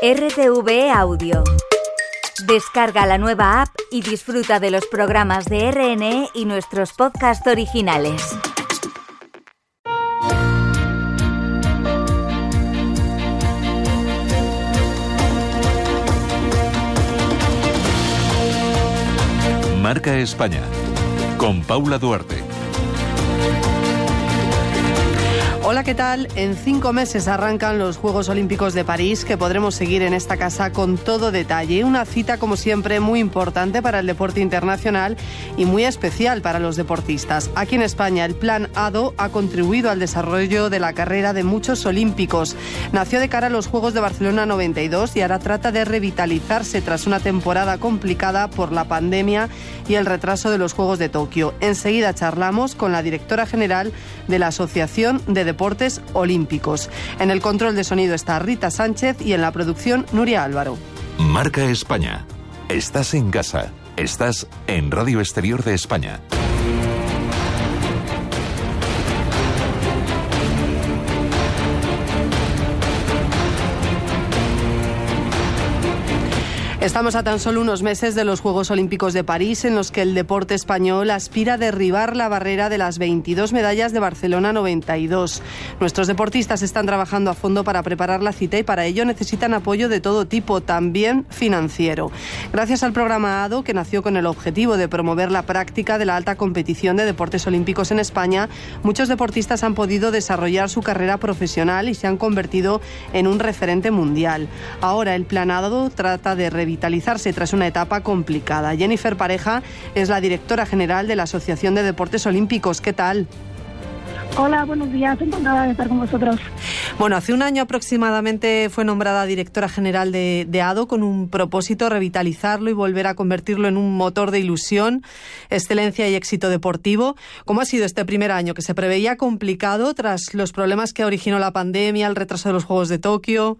RTV Audio. Descarga la nueva app y disfruta de los programas de RNE y nuestros podcasts originales. Marca España con Paula Duarte. Hola, ¿qué tal? En cinco meses arrancan los Juegos Olímpicos de París que podremos seguir en esta casa con todo detalle. Una cita, como siempre, muy importante para el deporte internacional y muy especial para los deportistas. Aquí en España, el Plan ADO ha contribuido al desarrollo de la carrera de muchos olímpicos. Nació de cara a los Juegos de Barcelona 92 y ahora trata de revitalizarse tras una temporada complicada por la pandemia y el retraso de los Juegos de Tokio. Enseguida charlamos con la directora general de la Asociación de Deportes En el control de sonido está Rita Sánchez y en la producción Nuria Álvaro. Marca España. Estás en casa. Estás en Radio Exterior de España. Estamos a tan solo unos meses de los Juegos Olímpicos de París, en los que el deporte español aspira a derribar la barrera de las 22 medallas de Barcelona 92. Nuestros deportistas están trabajando a fondo para preparar la cita y para ello necesitan apoyo de todo tipo, también financiero. Gracias al programa ADO, que nació con el objetivo de promover la práctica de la alta competición de deportes olímpicos en España, muchos deportistas han podido desarrollar su carrera profesional y se han convertido en un referente mundial. Ahora el plan ADO trata de revitalizar revitalizarse tras una etapa complicada. Jennifer Pareja es la directora general de la Asociación de Deportes Olímpicos. ¿Qué tal? Hola, buenos días, encantada de estar con vosotros. Bueno, hace un año aproximadamente fue nombrada directora general de, de, ADO con un propósito revitalizarlo y volver a convertirlo en un motor de ilusión, excelencia y éxito deportivo. ¿Cómo ha sido este primer año que se preveía complicado tras los problemas que originó la pandemia, el retraso de los Juegos de Tokio?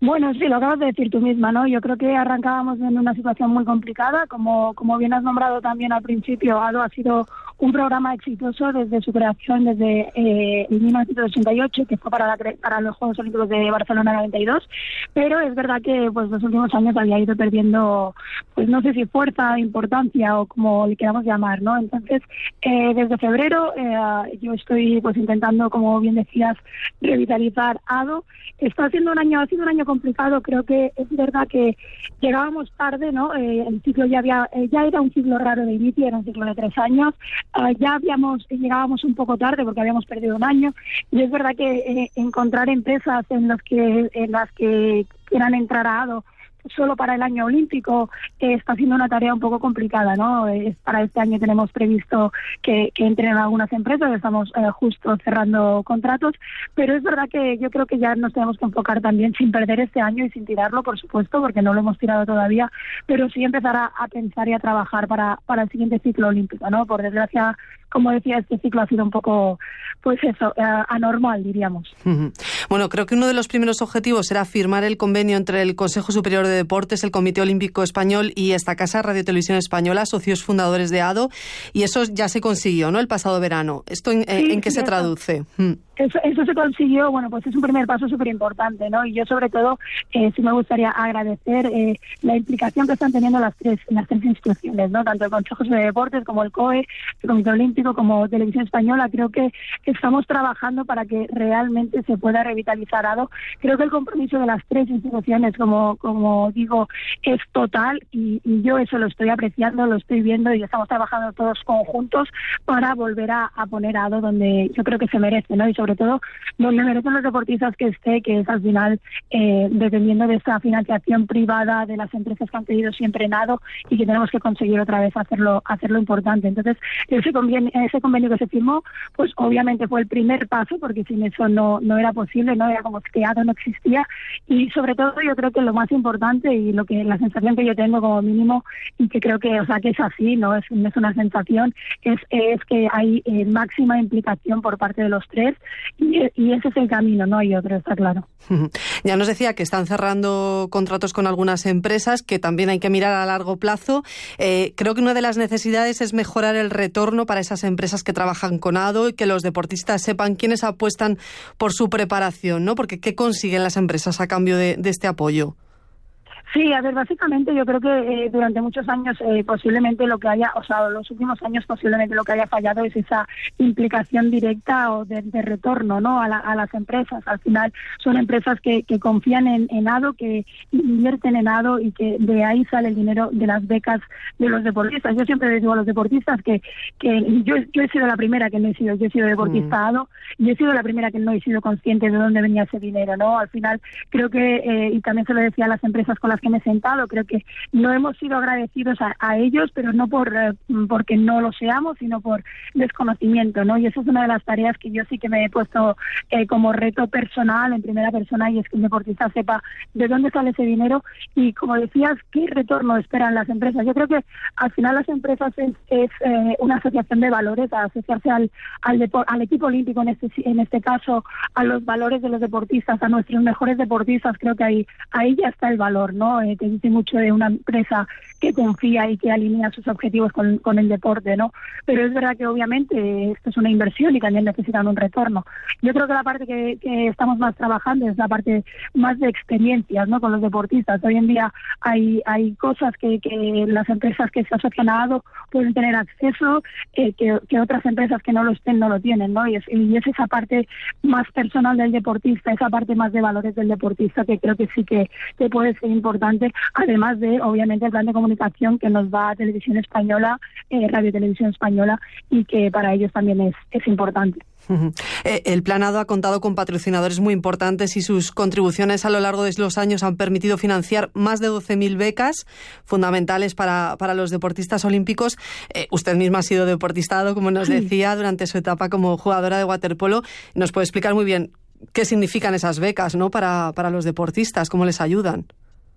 Bueno, sí, lo acabas de decir tú misma, ¿no? Yo creo que arrancábamos en una situación muy complicada, como, como bien has nombrado también al principio, ADO ha sido un programa exitoso desde su creación, desde eh, 1988, que fue para, la, para los Juegos Olímpicos de Barcelona 92, pero es verdad que pues los últimos años había ido perdiendo, pues no sé si fuerza, importancia o como le queramos llamar, ¿no? Entonces, eh, desde febrero eh, yo estoy pues intentando, como bien decías, revitalizar ADO. Está siendo un año, ha sido un año complicado, creo que es verdad que llegábamos tarde, ¿no? Eh, el ciclo ya había, eh, ya era un ciclo raro de inicio, era un ciclo de tres años, ya habíamos, llegábamos un poco tarde porque habíamos perdido un año, y es verdad que eh, encontrar empresas en las que, en las que quieran entrar a ADO solo para el año olímpico está siendo una tarea un poco complicada, ¿no? Eh, para este año tenemos previsto que, que entren algunas empresas, estamos eh, justo cerrando contratos, pero es verdad que yo creo que ya nos tenemos que enfocar también sin perder este año y sin tirarlo, por supuesto, porque no lo hemos tirado todavía, pero sí empezar a, a pensar y a trabajar para, para el siguiente ciclo olímpico, ¿no? Por desgracia, como decía, este ciclo ha sido un poco, pues eso, anormal, diríamos. Bueno, creo que uno de los primeros objetivos era firmar el convenio entre el Consejo Superior de Deportes, el Comité Olímpico Español y esta casa, Radio Televisión Española, socios fundadores de ADO, y eso ya se consiguió, ¿no? El pasado verano. ¿Esto en, sí, en qué se traduce? Eso, eso, se consiguió, bueno, pues es un primer paso súper importante, ¿no? Y yo sobre todo eh, sí me gustaría agradecer eh, la implicación que están teniendo las tres, las tres instituciones, ¿no? Tanto el Consejo de Deportes como el COE, el Comité Olímpico como Televisión Española. Creo que estamos trabajando para que realmente se pueda revitalizar ADO. Creo que el compromiso de las tres instituciones, como, como digo, es total y, yo eso lo estoy apreciando, lo estoy viendo y estamos trabajando todos conjuntos para volver a, poner ADO donde yo creo que se merece, ¿no? Y todo donde merecen los deportistas que esté, que es al final eh, dependiendo de esta financiación privada de las empresas que han pedido siempre nado y que tenemos que conseguir otra vez hacerlo hacerlo importante. Entonces, ese convenio, ese convenio que se firmó, pues obviamente fue el primer paso, porque sin eso no, no era posible, no era como que ADO no existía. Y sobre todo yo creo que lo más importante y lo que la sensación que yo tengo como mínimo y que creo que, o sea, que es así, no es, es una sensación, es, es que hay eh, máxima implicación por parte de los tres y, ese es el camino, no hay otro, está claro. Ya nos decía que están cerrando contratos con algunas empresas, que también hay que mirar a largo plazo. Eh, creo que una de las necesidades es mejorar el retorno para esas empresas que trabajan con ADO y que los deportistas sepan quiénes apuestan por su preparación, ¿no? Porque ¿qué consiguen las empresas a cambio de este apoyo? Sí, a ver, básicamente yo creo que eh, durante muchos años eh, posiblemente lo que haya, o sea, los últimos años posiblemente lo que haya fallado es esa implicación directa o de, retorno, ¿no? A, las empresas. Al final son empresas que, confían en, ADO, que invierten en ADO y que de ahí sale el dinero de las becas de los deportistas. Yo siempre les digo a los deportistas que, que yo, yo he sido la primera que no he sido, yo he sido deportista mm. ADO y he sido la primera que no he sido consciente de dónde venía ese dinero, ¿no? Al final creo que, eh, y también se lo decía a las empresas con las que me he sentado. Creo que no hemos sido agradecidos a, ellos, pero no por eh, porque no lo seamos, sino por desconocimiento, ¿no? Y esa es una de las tareas que yo sí que me he puesto eh, como reto personal en primera persona y es que el deportista sepa de dónde sale ese dinero y, como decías, qué retorno esperan las empresas. Yo creo que al final las empresas es, eh, una asociación de valores, asociarse al, al, al equipo olímpico en este, en este caso, a los valores de los deportistas, a nuestros mejores deportistas. Creo que ahí, ahí ya está el valor, ¿no? Eh, que dice mucho de una empresa que confía y que alinea sus objetivos con, el deporte, ¿no? Pero es verdad que obviamente esto es una inversión y también necesitan un retorno. Yo creo que la parte que, que estamos más trabajando es la parte más de experiencias, ¿no? Con los deportistas. Hoy en día hay, hay cosas que, que las empresas que se asocian a ADO pueden tener acceso eh, que, que, otras empresas que no lo estén no lo tienen, ¿no? Y es, y es esa parte más personal del deportista, esa parte más de valores del deportista que creo que sí que, que puede ser importante además de, obviamente, el plan de comunicación que nos va a Televisión Española, eh, Radio Televisión Española, y que para ellos también es, es importante. Eh, el planado ha contado con patrocinadores muy importantes y sus contribuciones a lo largo de los años han permitido financiar más de 12.000 becas fundamentales para, para los deportistas olímpicos. Eh, usted misma ha sido deportistado, como nos decía, durante su etapa como jugadora de waterpolo. Nos puede explicar muy bien qué significan esas becas ¿no? para, para los deportistas, cómo les ayudan.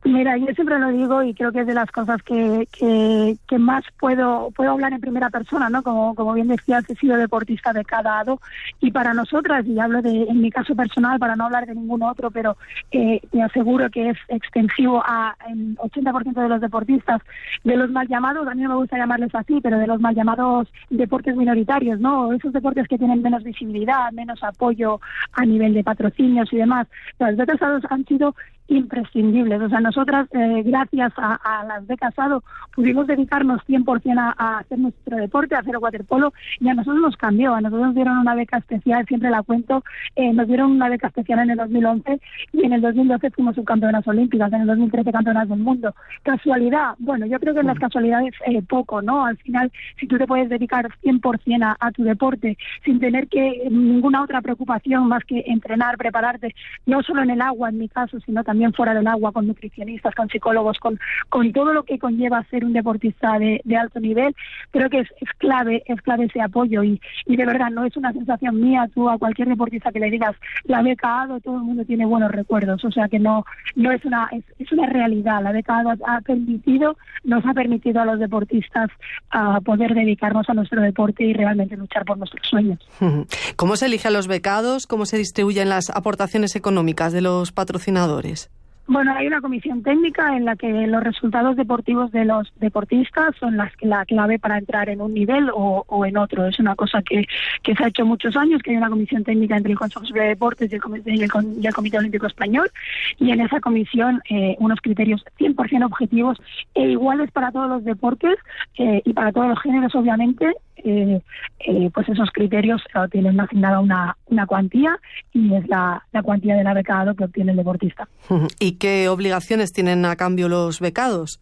Mira, yo siempre lo digo y creo que es de las cosas que, que, más puedo puedo hablar en primera persona, ¿no? Como, como bien decías, he sido deportista de cada lado y para nosotras, y hablo de en mi caso personal para no hablar de ningún otro, pero eh, te aseguro que es extensivo a el 80% de los deportistas, de los mal llamados, a mí no me gusta llamarles así, pero de los mal llamados deportes minoritarios, ¿no? Esos deportes que tienen menos visibilidad, menos apoyo a nivel de patrocinios y demás. Los becas han sido imprescindibles. O sea, nosotras, eh, gracias a, las becas ADO, pudimos dedicarnos 100% a, a hacer nuestro deporte, a hacer waterpolo, y a nosotros nos cambió. A nosotros nos dieron una beca especial, siempre la cuento, eh, nos dieron una beca especial en el 2011 y en el 2012 fuimos subcampeonas olímpicas, en el 2013 campeonas del mundo. ¿Casualidad? Bueno, yo creo que en las casualidades eh, poco, ¿no? Al final, si tú te puedes dedicar 100% a, a tu deporte sin tener que ninguna otra preocupación más que entrenar, prepararte, no solo en el agua, en mi caso, sino también también fuera del agua, con nutricionistas, con psicólogos, con, con todo lo que conlleva ser un deportista de, alto nivel, creo que es, clave, es clave ese apoyo y, y de verdad no es una sensación mía, tú a cualquier deportista que le digas la beca ADO, todo el mundo tiene buenos recuerdos, o sea que no, no es una, es, es una realidad, la beca ADO ha permitido, nos ha permitido a los deportistas a poder dedicarnos a nuestro deporte y realmente luchar por nuestros sueños. ¿Cómo se eligen los becados? ¿Cómo se distribuyen las aportaciones económicas de los patrocinadores? Bueno, hay una comisión técnica en la que los resultados deportivos de los deportistas son las, la clave para entrar en un nivel o, o en otro. Es una cosa que, que, se ha hecho muchos años, que hay una comisión técnica entre el Consejo de Deportes y el, y, el, el, Comité Olímpico Español, y en esa comisión eh, unos criterios 100% objetivos e iguales para todos los deportes eh, y para todos los géneros, obviamente, eh, eh, pues esos criterios eh, tienen asignada una, una cuantía y es la, la cuantía del becado que obtiene el deportista. ¿Y qué obligaciones tienen a cambio los becados?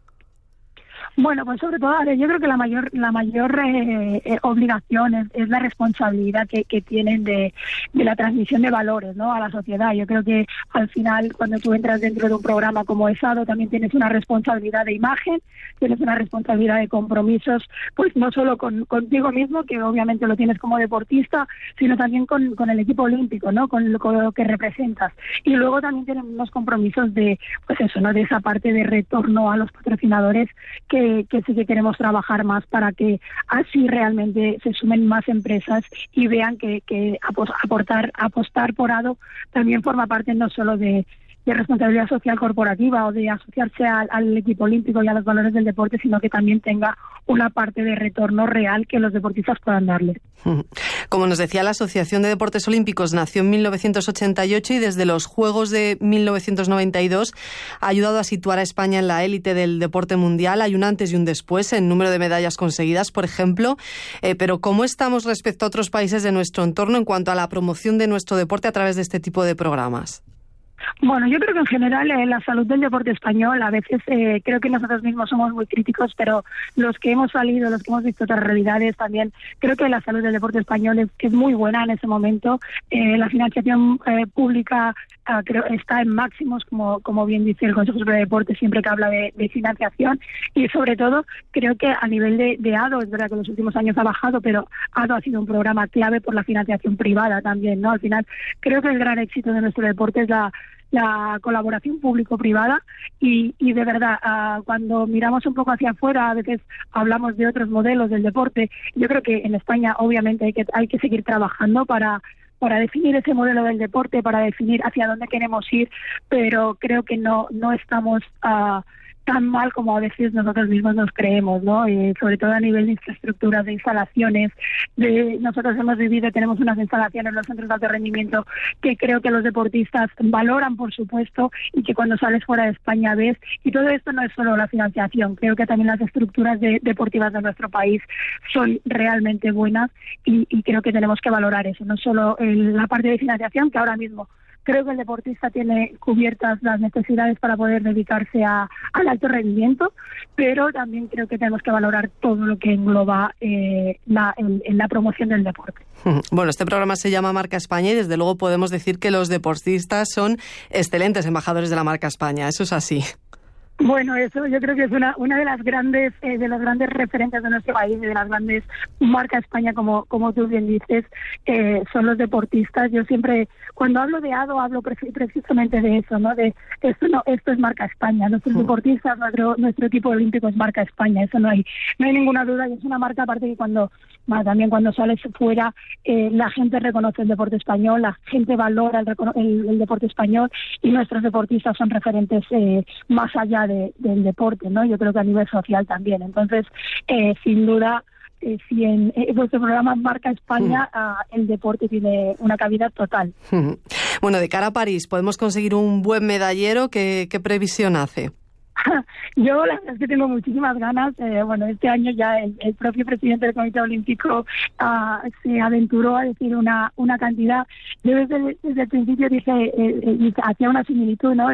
Bueno, pues sobre todo, yo creo que la mayor la mayor eh, eh, obligación es, la responsabilidad que, que tienen de, de, la transmisión de valores ¿no? a la sociedad. Yo creo que al final, cuando tú entras dentro de un programa como ESADO, también tienes una responsabilidad de imagen, tienes una responsabilidad de compromisos, pues no solo con, contigo mismo, que obviamente lo tienes como deportista, sino también con, con el equipo olímpico, ¿no? Con lo, que representas. Y luego también tienes unos compromisos de, pues eso, ¿no? De esa parte de retorno a los patrocinadores que que, sí que queremos trabajar más para que así realmente se sumen más empresas y vean que, que aportar, apostar por ADO también forma parte no solo de, de responsabilidad social corporativa o de asociarse al, equipo olímpico y a los valores del deporte, sino que también tenga una parte de retorno real que los deportistas puedan darle. Como nos decía, la Asociación de Deportes Olímpicos nació en 1988 y desde los Juegos de 1992 ha ayudado a situar a España en la élite del deporte mundial. Hay un antes y un después en número de medallas conseguidas, por ejemplo. Eh, pero ¿cómo estamos respecto a otros países de nuestro entorno en cuanto a la promoción de nuestro deporte a través de este tipo de programas? Bueno, yo creo que en general eh, la salud del deporte español, a veces eh, creo que nosotros mismos somos muy críticos, pero los que hemos salido, los que hemos visto otras realidades también, creo que la salud del deporte español es, es muy buena en ese momento. Eh, la financiación pública creo está en máximos, como, como bien dice el Consejo Superior de Deporte siempre que habla de, financiación. Y sobre todo, creo que a nivel de, de ADO, es verdad que en los últimos años ha bajado, pero ADO ha sido un programa clave por la financiación privada también, ¿no? Al final, creo que el gran éxito de nuestro deporte es la la colaboración público-privada y, y, de verdad, ah, cuando miramos un poco hacia afuera, a veces hablamos de otros modelos del deporte. Yo creo que en España, obviamente, hay que, hay que seguir trabajando para para definir ese modelo del deporte, para definir hacia dónde queremos ir, pero creo que no no estamos uh, tan mal como a veces nosotros mismos nos creemos, ¿no? Y sobre todo a nivel de infraestructuras, de instalaciones. De, nosotros hemos vivido, tenemos unas instalaciones en los centros de alto rendimiento que creo que los deportistas valoran, por supuesto, y que cuando sales fuera de España ves. Y todo esto no es solo la financiación, creo que también las estructuras deportivas de nuestro país son realmente buenas y, y creo que tenemos que valorar eso, no solo la parte de financiación, que ahora mismo creo que el deportista tiene cubiertas las necesidades para poder dedicarse a, al alto rendimiento, pero también creo que tenemos que valorar todo lo que engloba eh, la, la promoción del deporte. Bueno, este programa se llama Marca España y desde luego podemos decir que los deportistas son excelentes embajadores de la marca España. Eso es así. Bueno, eso yo creo que es una, una de las grandes eh, de los grandes referentes de nuestro país y de las grandes marcas España, como como tú bien dices, eh, son los deportistas. Yo siempre cuando hablo de ADO hablo precisamente de eso, ¿no? De esto no esto es marca España. Nuestros deportistas, nuestro nuestro equipo olímpico es marca España. Eso no hay no hay ninguna duda y es una marca aparte que cuando también cuando sales fuera eh, la gente reconoce el deporte español, la gente valora el, el, deporte español y nuestros deportistas son referentes eh, más allá del deporte, ¿no? Yo creo que a nivel social también. Entonces, eh, sin duda, eh, si en vuestro programa marca España, ah, el deporte tiene una cabida total. Bueno, de cara a París, ¿podemos conseguir un buen medallero? ¿Qué, qué previsión hace? Yo la verdad es que tengo muchísimas ganas. Eh, bueno, este año ya el, propio presidente del Comité Olímpico ah, se aventuró a decir una, una cantidad. Yo desde, desde el principio dije, eh, eh hacía una similitud, ¿no?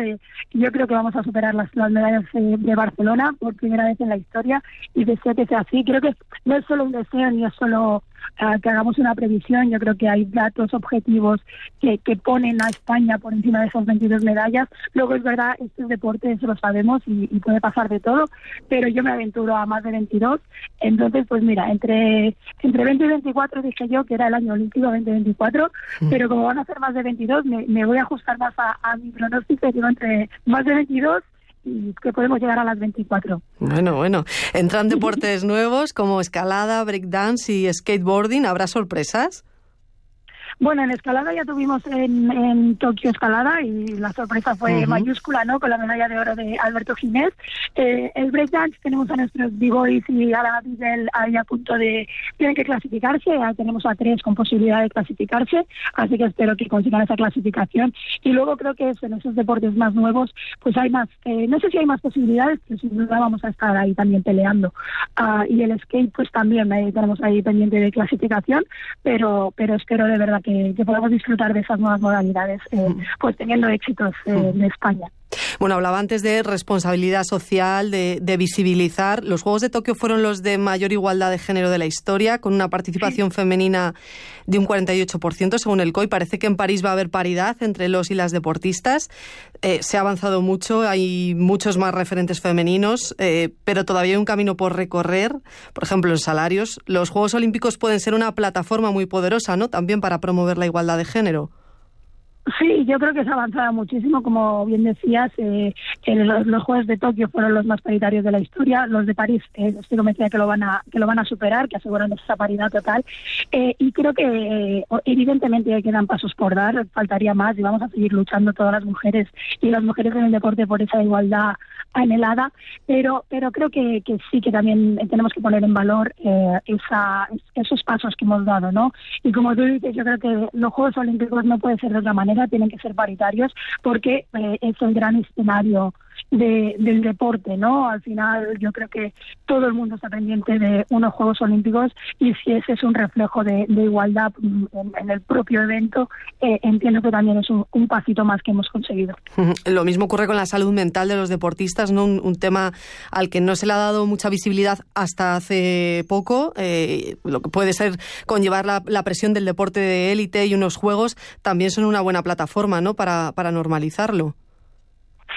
yo creo que vamos a superar las, las medallas eh, de Barcelona por primera vez en la historia y deseo que sea así. Creo que no es solo un deseo ni es solo que hagamos una previsión. Yo creo que hay datos objetivos que, que ponen a España por encima de esas 22 medallas. Luego es verdad, este deporte, eso lo sabemos y, puede pasar de todo, pero yo me aventuro a más de 22. Entonces, pues mira, entre, entre 20 y 24 dije yo que era el año olímpico 2024, mm. pero como van a ser más de 22, me, me voy a ajustar más a, a mi pronóstico, digo entre más de 22 y que podemos llegar a las 24. Bueno, bueno. Entran deportes nuevos como escalada, breakdance y skateboarding. ¿Habrá sorpresas? Bueno, en escalada ya tuvimos en, en Tokio escalada y la sorpresa fue mayúscula, ¿no? Con la medalla de oro de Alberto Ginés. Eh, el breakdance tenemos a nuestros b-boys y a la Bisbel ahí a punto de... Tienen que clasificarse, ya tenemos a tres con posibilidad de clasificarse, así que espero que consigan esa clasificación. Y luego creo que en esos deportes más nuevos, pues hay más, eh, no sé si hay más posibilidades, pero sin duda vamos a estar ahí también peleando. Ah, y el skate, pues también eh, tenemos ahí pendiente de clasificación, pero, pero espero de verdad que que, podamos disfrutar de esas nuevas modalidades, eh, pues teniendo éxitos eh, en España. Bueno, hablaba antes de responsabilidad social, de, visibilizar. Los Juegos de Tokio fueron los de mayor igualdad de género de la historia, con una participación femenina de un 48%, según el COI. Parece que en París va a haber paridad entre los y las deportistas. Eh, se ha avanzado mucho, hay muchos más referentes femeninos, eh, pero todavía hay un camino por recorrer. Por ejemplo, en salarios. Los Juegos Olímpicos pueden ser una plataforma muy poderosa, ¿no? También para promover la igualdad de género. Sí, yo creo que se ha avanzado muchísimo, como bien decías, eh, los, Juegos de Tokio fueron los más paritarios de la historia, los de París eh, estoy convencida que lo van a que lo van a superar, que aseguran esa paridad total, eh, y creo que eh, evidentemente quedan pasos por dar, faltaría más y vamos a seguir luchando todas las mujeres y las mujeres en el deporte por esa igualdad anhelada, pero pero creo que, que sí que también tenemos que poner en valor eh, esa, esos pasos que hemos dado, ¿no? Y como tú dices, yo creo que los Juegos Olímpicos no puede ser de otra manera, tienen que ser paritarios porque eh, es el gran escenario de, del deporte, ¿no? Al final yo creo que todo el mundo está pendiente de unos Juegos Olímpicos y si ese es un reflejo de, igualdad en, el propio evento, eh, entiendo que también es un, pasito más que hemos conseguido. Lo mismo ocurre con la salud mental de los deportistas, ¿no? Un, tema al que no se le ha dado mucha visibilidad hasta hace poco, eh, lo que puede ser conllevar la, la presión del deporte de élite y unos Juegos también son una buena plataforma, ¿no? Para, para normalizarlo.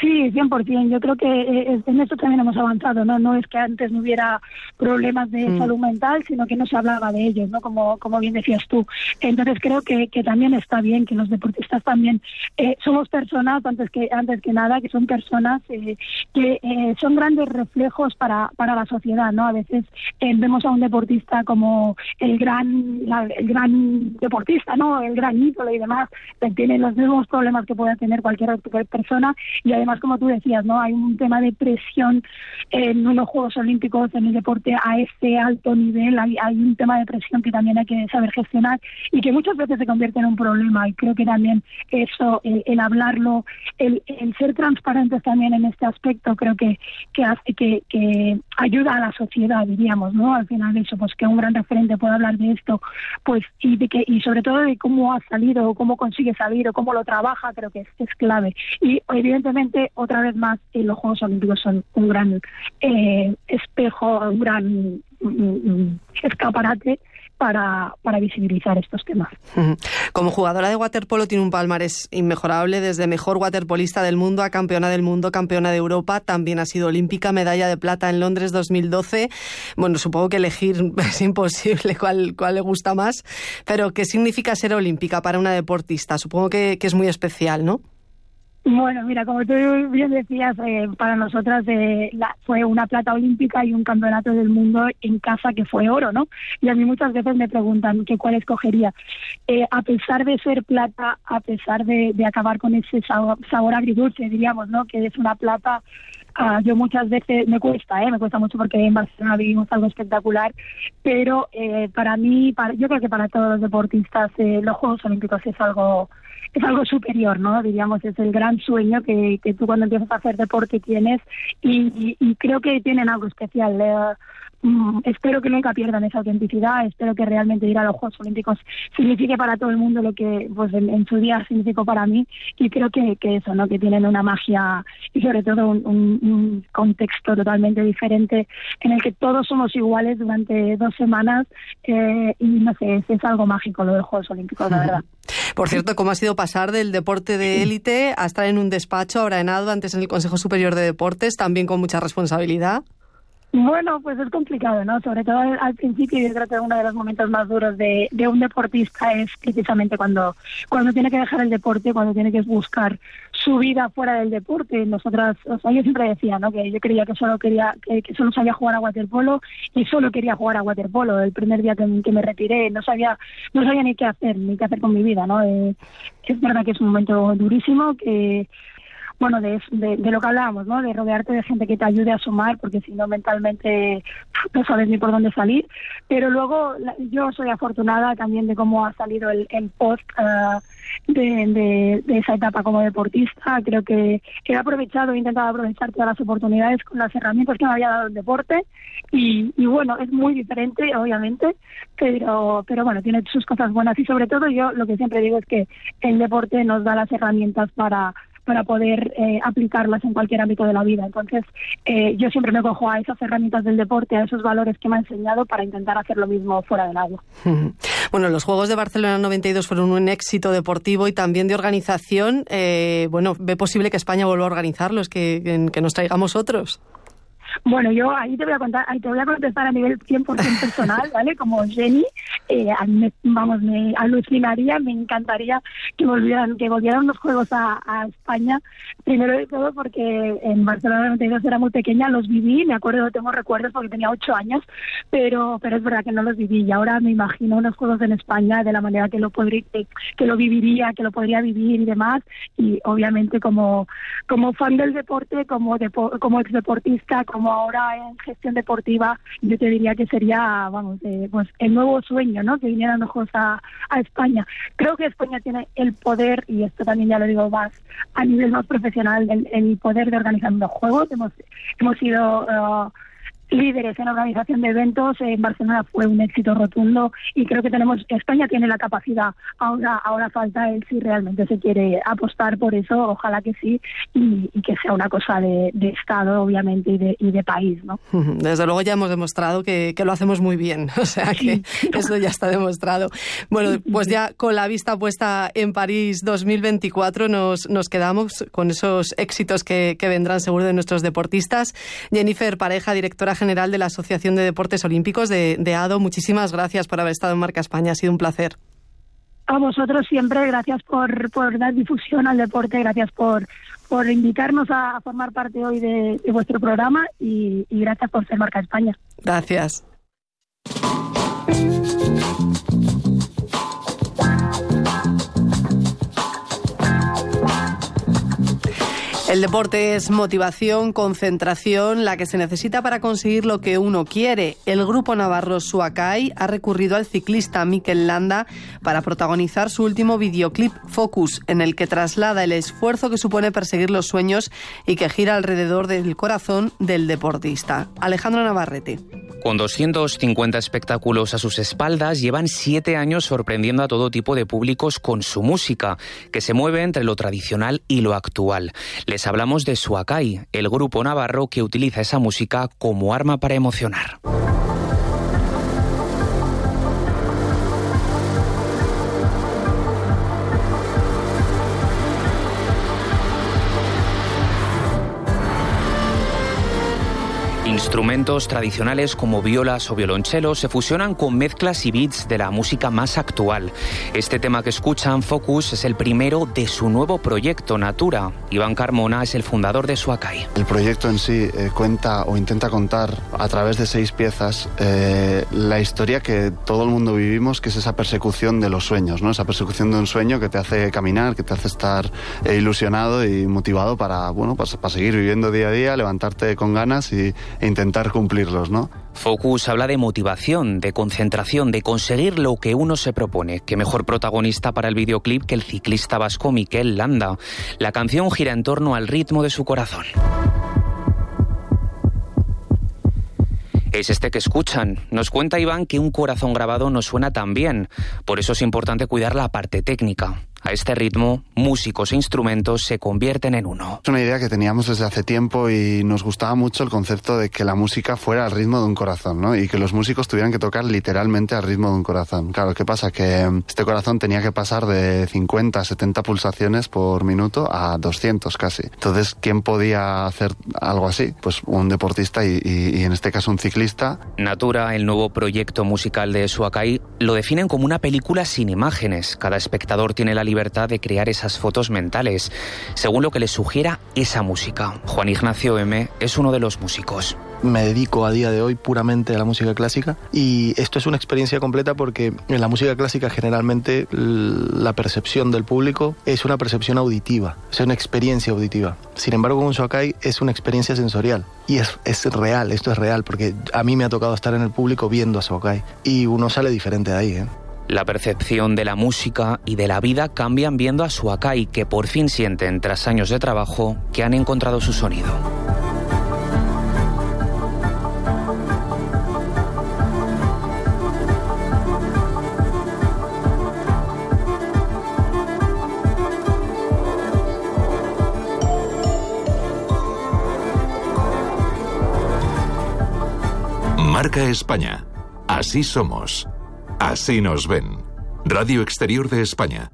Sí, 100%. Yo creo que eh, en esto también hemos avanzado, ¿no? No es que antes no hubiera problemas de mm. salud mental, sino que no se hablaba de ellos, ¿no? Como, como bien decías tú. Entonces creo que, que también está bien que los deportistas también eh, somos personas, antes que, antes que nada, que son personas eh, que eh, son grandes reflejos para, para la sociedad, ¿no? A veces eh, vemos a un deportista como el gran, el gran deportista, ¿no? El gran ídolo y demás, tiene los mismos problemas que puede tener cualquier persona y además, como tú decías, ¿no? Hay un tema de presión en los Juegos Olímpicos, en el deporte a ese alto nivel, hay, un tema de presión que también hay que saber gestionar y que muchas veces se convierte en un problema. Y creo que también eso, el, hablarlo, el, ser transparentes también en este aspecto, creo que, que hace que, que ayuda a la sociedad, diríamos, ¿no? Al final eso, pues que un gran referente pueda hablar de esto, pues y de que y sobre todo de cómo ha salido, o cómo consigue salir o cómo lo trabaja, creo que es, es clave. Y evidentemente otra vez más, eh, los Juegos Olímpicos son un gran eh, espejo, un gran mm, mm, escaparate para, para, visibilizar estos temas. Como jugadora de waterpolo tiene un palmarés inmejorable, desde mejor waterpolista del mundo a campeona del mundo, campeona de Europa, también ha sido olímpica, medalla de plata en Londres 2012. Bueno, supongo que elegir es imposible cuál, cuál le gusta más, pero ¿qué significa ser olímpica para una deportista? Supongo que, que es muy especial, ¿no? Bueno, mira, como tú bien decías, eh, para nosotras eh, la, fue una plata olímpica y un campeonato del mundo en casa que fue oro, ¿no? Y a mí muchas veces me preguntan que cuál escogería. Eh, a pesar de ser plata, a pesar de, acabar con ese sabor, agridulce, diríamos, ¿no? Que es una plata ah, yo muchas veces me cuesta, ¿eh? me cuesta mucho porque en Barcelona vivimos algo espectacular, pero eh, para mí, para, yo creo que para todos los deportistas eh, los Juegos Olímpicos es algo es algo superior, ¿no? Diríamos, es el gran sueño que, que tú cuando empiezas a hacer deporte tienes y, y, creo que tienen algo especial. Eh, mm, espero que nunca pierdan esa autenticidad, espero que realmente ir a los Juegos Olímpicos signifique para todo el mundo lo que pues en, su día significó para mí y creo que, que, eso, ¿no? Que tienen una magia y sobre todo un, un, contexto totalmente diferente en el que todos somos iguales durante dos semanas eh, y no sé, es, es algo mágico lo de los Juegos Olímpicos, la verdad. Por cierto, ¿cómo ha sido pasar del deporte de élite a estar en un despacho ahora en antes en el Consejo Superior de Deportes, también con mucha responsabilidad? Bueno, pues es complicado, ¿no? Sobre todo al, principio, yo creo que uno de los momentos más duros de, de, un deportista es precisamente cuando, cuando tiene que dejar el deporte, cuando tiene que buscar su vida fuera del deporte. Nosotras, o sea, yo siempre decía, ¿no? Que yo creía que solo quería, que, solo sabía jugar a waterpolo y solo quería jugar a waterpolo. El primer día que, me retiré no sabía, no sabía ni qué hacer, ni qué hacer con mi vida, ¿no? Eh, es verdad que es un momento durísimo que bueno, de, de, lo que hablábamos, ¿no? De rodearte de gente que te ayude a sumar, porque si no mentalmente no sabes ni por dónde salir. Pero luego yo soy afortunada también de cómo ha salido el, el post uh, de, de, esa etapa como deportista. Creo que, he aprovechado, he intentado aprovechar todas las oportunidades con las herramientas que me había dado el deporte. Y, y bueno, es muy diferente, obviamente, pero, pero bueno, tiene sus cosas buenas. Y sobre todo yo lo que siempre digo es que el deporte nos da las herramientas para para poder eh, aplicarlas en cualquier ámbito de la vida. Entonces, eh, yo siempre me cojo a esas herramientas del deporte, a esos valores que me ha enseñado para intentar hacer lo mismo fuera del agua. Bueno, los Juegos de Barcelona 92 fueron un éxito deportivo y también de organización. Eh, bueno, ¿ve posible que España vuelva a organizarlos, que, que nos traigamos otros? Bueno, yo ahí te voy a contar, ahí te voy a contestar a nivel 100% personal, ¿vale? Como Jenny, eh, vamos, me alucinaría, me encantaría que volvieran, que volvieran los juegos a, España. Primero de todo porque en Barcelona 92 era muy pequeña, los viví, me acuerdo, tengo recuerdos porque tenía ocho años, pero, pero es verdad que no los viví y ahora me imagino unos juegos en España de la manera que lo podría, que, lo viviría, que lo podría vivir y demás. Y obviamente como, como fan del deporte, como, como ex deportista, como ahora en gestión deportiva, yo te diría que sería, vamos, eh, pues el nuevo sueño, ¿no? Que vinieran los Juegos a, España. Creo que España tiene el poder, y esto también ya lo digo más a nivel más profesional, el, poder de organizar los Juegos. Hemos, hemos sido... Uh, líderes en organización de eventos. En Barcelona fue un éxito rotundo y creo que tenemos España tiene la capacidad. Ahora ahora falta el si realmente se quiere apostar por eso. Ojalá que sí y, que sea una cosa de, Estado, obviamente, y de, y de, país. ¿no? Desde luego ya hemos demostrado que, que lo hacemos muy bien. O sea que eso ya está demostrado. Bueno, pues ya con la vista puesta en París 2024 nos, nos quedamos con esos éxitos que, que vendrán seguro de nuestros deportistas. Jennifer Pareja, directora general de la Asociación de Deportes Olímpicos de, ADO. Muchísimas gracias por haber estado en Marca España. Ha sido un placer. A vosotros siempre, gracias por, por dar difusión al deporte, gracias por, por invitarnos a, formar parte hoy de, vuestro programa y, y gracias por ser Marca España. Gracias. El deporte es motivación, concentración, la que se necesita para conseguir lo que uno quiere. El grupo navarro Suacay ha recurrido al ciclista Mikel Landa para protagonizar su último videoclip Focus, en el que traslada el esfuerzo que supone perseguir los sueños y que gira alrededor del corazón del deportista. Alejandro Navarrete. Con 250 espectáculos a sus espaldas, llevan siete años sorprendiendo a todo tipo de públicos con su música, que se mueve entre lo tradicional y lo actual. Hablamos de Suakai, el grupo navarro que utiliza esa música como arma para emocionar. Instrumentos tradicionales como violas o violonchelos se fusionan con mezclas y beats de la música más actual. Este tema que escuchan, Focus, es el primero de su nuevo proyecto, Natura. Iván Carmona es el fundador de Suakai. El proyecto en sí eh, cuenta o intenta contar a través de seis piezas eh, la historia que todo el mundo vivimos, que es esa persecución de los sueños, ¿no? esa persecución de un sueño que te hace caminar, que te hace estar eh, ilusionado y motivado para, bueno, para, para seguir viviendo día a día, levantarte con ganas y, e intentar cumplirlos, ¿no? Focus habla de motivación, de concentración, de conseguir lo que uno se propone. Qué mejor protagonista para el videoclip que el ciclista vasco Miquel Landa. La canción gira en torno al ritmo de su corazón. Es este que escuchan. Nos cuenta Iván que un corazón grabado no suena tan bien. Por eso es importante cuidar la parte técnica. A este ritmo, músicos e instrumentos se convierten en uno. Es una idea que teníamos desde hace tiempo y nos gustaba mucho el concepto de que la música fuera al ritmo de un corazón, ¿no? Y que los músicos tuvieran que tocar literalmente al ritmo de un corazón. Claro, ¿qué pasa? Que mm, este corazón tenía que pasar de 50 a 70 pulsaciones por minuto a 200 casi. Entonces, ¿quién podía hacer algo así? Pues un deportista y, y en este caso un ciclista. Natura, el nuevo proyecto musical de Suakai, lo definen como una película sin imágenes. Cada espectador tiene la libertad libertad de crear esas fotos mentales, según lo que le sugiera esa música. Juan Ignacio M. es uno de los músicos me dedico a día de hoy puramente a la música clásica y esto es una experiencia completa porque en la música clásica generalmente la percepción del público es una percepción auditiva, es una experiencia auditiva. Sin embargo, con Shokai es una experiencia sensorial y es, es, real, esto es real porque a mí me ha tocado estar en el público viendo a Shokai y uno sale diferente de ahí. ¿eh? La percepción de la música y de la vida cambian viendo a Suakai, que por fin sienten, tras años de trabajo, que han encontrado su sonido. Marca España. Así somos. Así nos ven. Radio Exterior de España.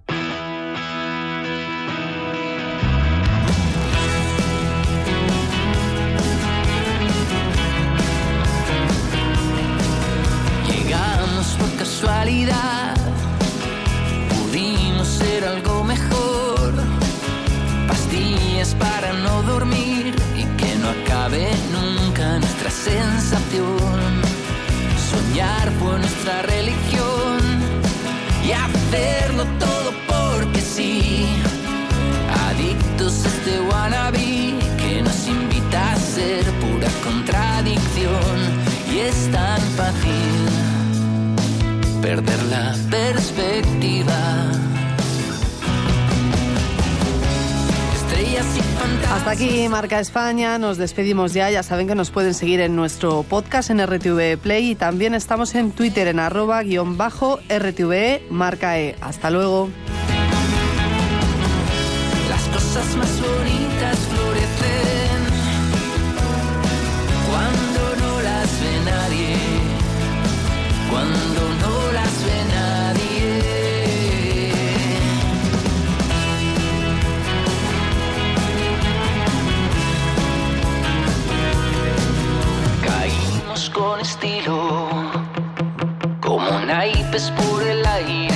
La perspectiva. Hasta aquí Marca España, nos despedimos ya, ya saben que nos pueden seguir en nuestro podcast en RTV Play y también estamos en Twitter en arroba guion bajo RTV Marca E. Hasta luego. Las cosas más bonitas florecen estilo, como naipes por el aire.